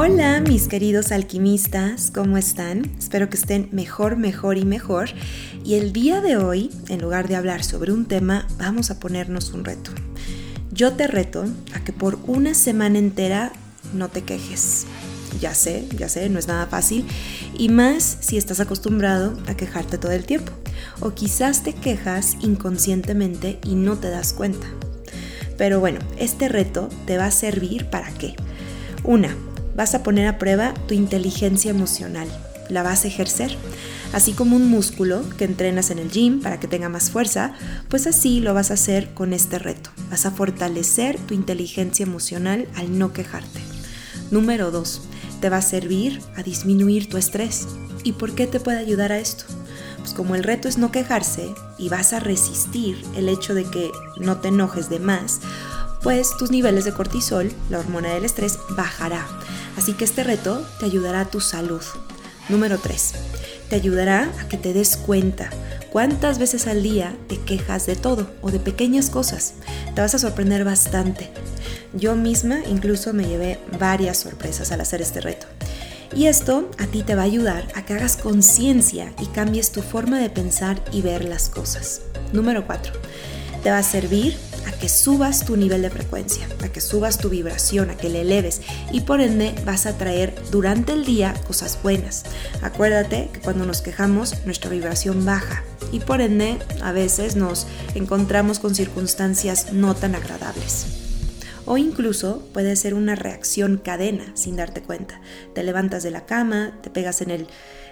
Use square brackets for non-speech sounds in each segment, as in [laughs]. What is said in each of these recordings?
Hola mis queridos alquimistas, ¿cómo están? Espero que estén mejor, mejor y mejor. Y el día de hoy, en lugar de hablar sobre un tema, vamos a ponernos un reto. Yo te reto a que por una semana entera no te quejes. Ya sé, ya sé, no es nada fácil. Y más si estás acostumbrado a quejarte todo el tiempo. O quizás te quejas inconscientemente y no te das cuenta. Pero bueno, este reto te va a servir para qué? Una, vas a poner a prueba tu inteligencia emocional, la vas a ejercer. Así como un músculo que entrenas en el gym para que tenga más fuerza, pues así lo vas a hacer con este reto. Vas a fortalecer tu inteligencia emocional al no quejarte. Número 2. Te va a servir a disminuir tu estrés. ¿Y por qué te puede ayudar a esto? Pues como el reto es no quejarse y vas a resistir el hecho de que no te enojes de más, pues tus niveles de cortisol, la hormona del estrés, bajará. Así que este reto te ayudará a tu salud. Número 3. Te ayudará a que te des cuenta cuántas veces al día te quejas de todo o de pequeñas cosas. Te vas a sorprender bastante. Yo misma incluso me llevé varias sorpresas al hacer este reto. Y esto a ti te va a ayudar a que hagas conciencia y cambies tu forma de pensar y ver las cosas. Número 4. Te va a servir que subas tu nivel de frecuencia, a que subas tu vibración, a que le eleves y por ende vas a traer durante el día cosas buenas. Acuérdate que cuando nos quejamos nuestra vibración baja y por ende a veces nos encontramos con circunstancias no tan agradables. O incluso puede ser una reacción cadena sin darte cuenta. Te levantas de la cama, te pegas en el,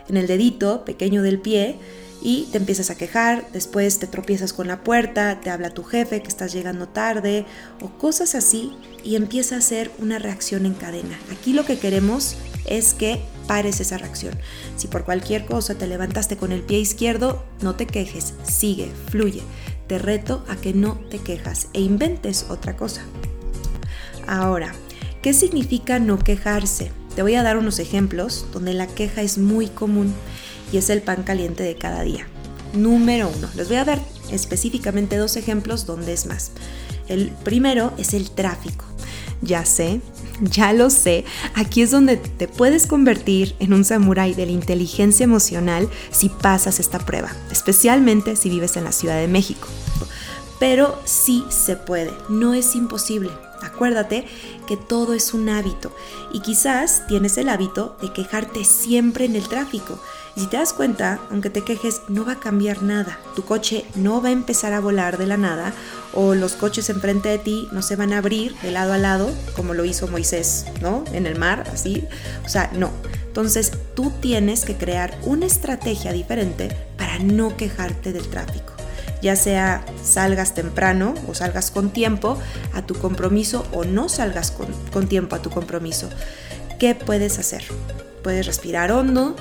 en el dedito pequeño del pie y te empiezas a quejar, después te tropiezas con la puerta, te habla tu jefe que estás llegando tarde o cosas así y empieza a ser una reacción en cadena. Aquí lo que queremos es que pares esa reacción. Si por cualquier cosa te levantaste con el pie izquierdo, no te quejes, sigue, fluye. Te reto a que no te quejas e inventes otra cosa. Ahora, ¿qué significa no quejarse? Te voy a dar unos ejemplos donde la queja es muy común y es el pan caliente de cada día. Número uno, les voy a dar específicamente dos ejemplos donde es más. El primero es el tráfico. Ya sé, ya lo sé, aquí es donde te puedes convertir en un samurái de la inteligencia emocional si pasas esta prueba, especialmente si vives en la Ciudad de México. Pero sí se puede, no es imposible. Acuérdate que todo es un hábito y quizás tienes el hábito de quejarte siempre en el tráfico. Y si te das cuenta, aunque te quejes, no va a cambiar nada. Tu coche no va a empezar a volar de la nada o los coches enfrente de ti no se van a abrir de lado a lado como lo hizo Moisés, ¿no? En el mar, así. O sea, no. Entonces tú tienes que crear una estrategia diferente para no quejarte del tráfico ya sea salgas temprano o salgas con tiempo a tu compromiso o no salgas con, tiempo a tu compromiso. ¿Qué puedes hacer? Puedes respirar hondo,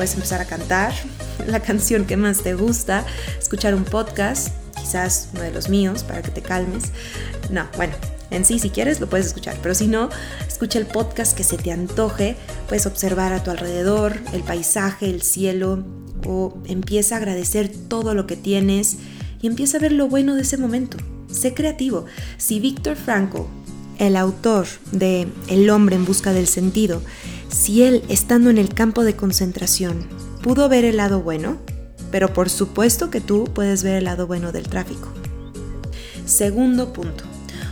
puedes empezar a cantar [laughs] la canción que más te gusta, escuchar un podcast, quizás uno de los míos para que te calmes. No, bueno, en sí, si quieres, lo puedes escuchar, pero si no, escucha el podcast que se te antoje, puedes observar a tu alrededor, el paisaje, el cielo, o empieza a agradecer todo lo que tienes y empieza a ver lo bueno de ese momento. Sé creativo. Si Víctor Franco, el autor de El hombre en busca del sentido, si él, estando en el campo de concentración, pudo ver el lado bueno, pero por supuesto que tú puedes ver el lado bueno del tráfico. Segundo punto.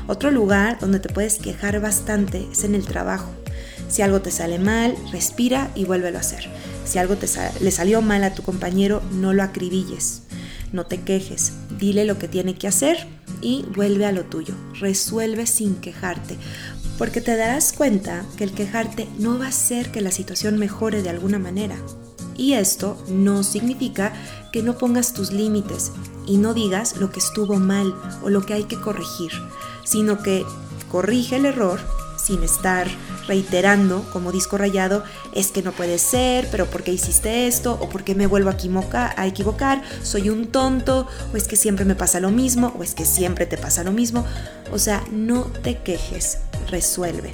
Otro lugar donde te puedes quejar bastante es en el trabajo. Si algo te sale mal, respira y vuélvelo a hacer. Si algo le salió mal a tu compañero, no lo acribilles. No te quejes, dile lo que tiene que hacer y vuelve a lo tuyo. Resuelve sin quejarte, porque te darás cuenta que el quejarte no va a hacer que la situación mejore de alguna manera. Y esto no significa que no pongas tus límites y no digas lo que estuvo mal o lo que hay que corregir, sino que corrige el error sin estar reiterando como disco rayado, es que no puede ser, pero ¿por qué hiciste esto? ¿O por qué me vuelvo a, equivocar? ¿Soy un tonto? ¿O es que siempre me pasa lo mismo? ¿O es que siempre te pasa lo mismo? O sea, no te quejes, resuelve.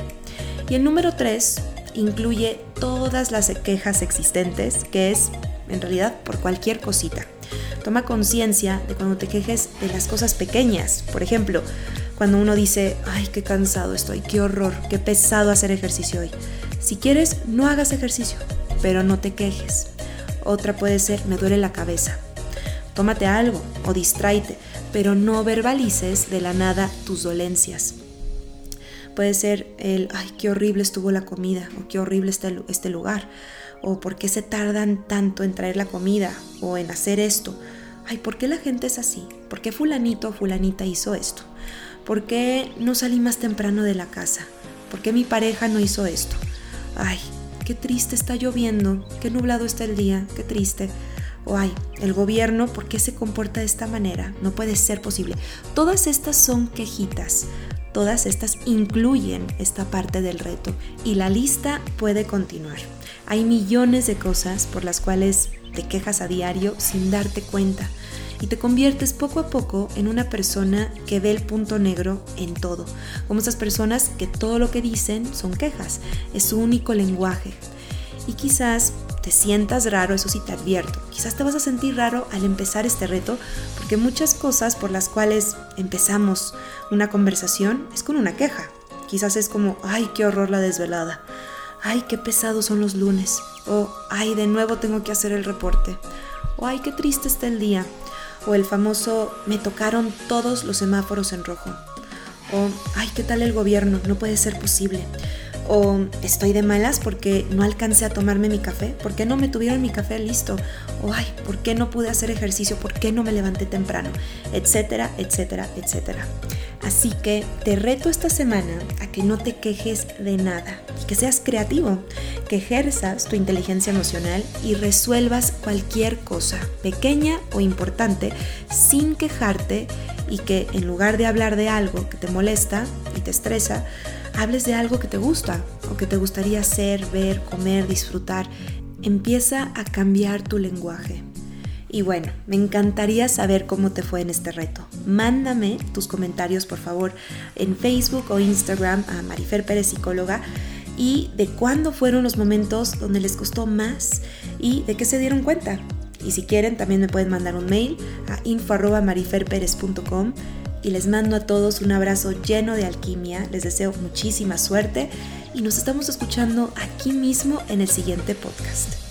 Y el número 3 incluye todas las quejas existentes, que es en realidad por cualquier cosita. Toma conciencia de cuando te quejes de las cosas pequeñas. Por ejemplo, cuando uno dice, ay, qué cansado estoy, qué horror, qué pesado hacer ejercicio hoy. Si quieres, no hagas ejercicio, pero no te quejes. Otra puede ser, me duele la cabeza. Tómate algo o distráete, pero no verbalices de la nada tus dolencias. Puede ser el, ay, qué horrible estuvo la comida, o qué horrible está este lugar, o por qué se tardan tanto en traer la comida, o en hacer esto. Ay, ¿por qué la gente es así? ¿Por qué fulanito o fulanita hizo esto? ¿Por qué no salí más temprano de la casa? ¿Por qué mi pareja no hizo esto? Ay, qué triste está lloviendo, qué nublado está el día, qué triste. O ay, el gobierno, ¿por qué se comporta de esta manera? No puede ser posible. Todas estas son quejitas. Todas estas incluyen esta parte del reto y la lista puede continuar. Hay millones de cosas por las cuales te quejas a diario sin darte cuenta y te conviertes poco a poco en una persona que ve el punto negro en todo, como esas personas que todo lo que dicen son quejas, es su único lenguaje. Y quizás te sientas raro, eso sí te advierto, quizás te vas a sentir raro al empezar este reto, porque muchas cosas por las cuales empezamos una conversación es con una queja. Quizás es como, ay, qué horror la desvelada, ay, qué pesados son los lunes, o ay, de nuevo tengo que hacer el reporte, o ay, qué triste está el día, o el famoso me tocaron todos los semáforos en rojo, o ay, qué tal el gobierno, no puede ser posible, o estoy de malas porque no alcancé a tomarme mi café, ¿por qué no me tuvieron mi café listo? O ay, ¿por qué no pude hacer ejercicio? ¿Por qué no me levanté temprano? Etcétera, etcétera, etcétera. Así que te reto esta semana a que no te quejes de nada que seas creativo, que ejerzas tu inteligencia emocional y resuelvas cualquier cosa, pequeña o importante, sin quejarte y que en lugar de hablar de algo que te molesta y te estresa, hables de algo que te gusta o que te gustaría hacer, ver, comer, disfrutar. Empieza a cambiar tu lenguaje. Y bueno, me encantaría saber cómo te fue en este reto. Mándame tus comentarios, por favor, en Facebook o Instagram a Marifer Pérez Psicóloga y de cuándo fueron los momentos donde les costó más y de qué se dieron cuenta. Y si quieren, también me pueden mandar un mail a info.mariferperez.com y les mando a todos un abrazo lleno de alquimia. Les deseo muchísima suerte y nos estamos escuchando aquí mismo en el siguiente podcast.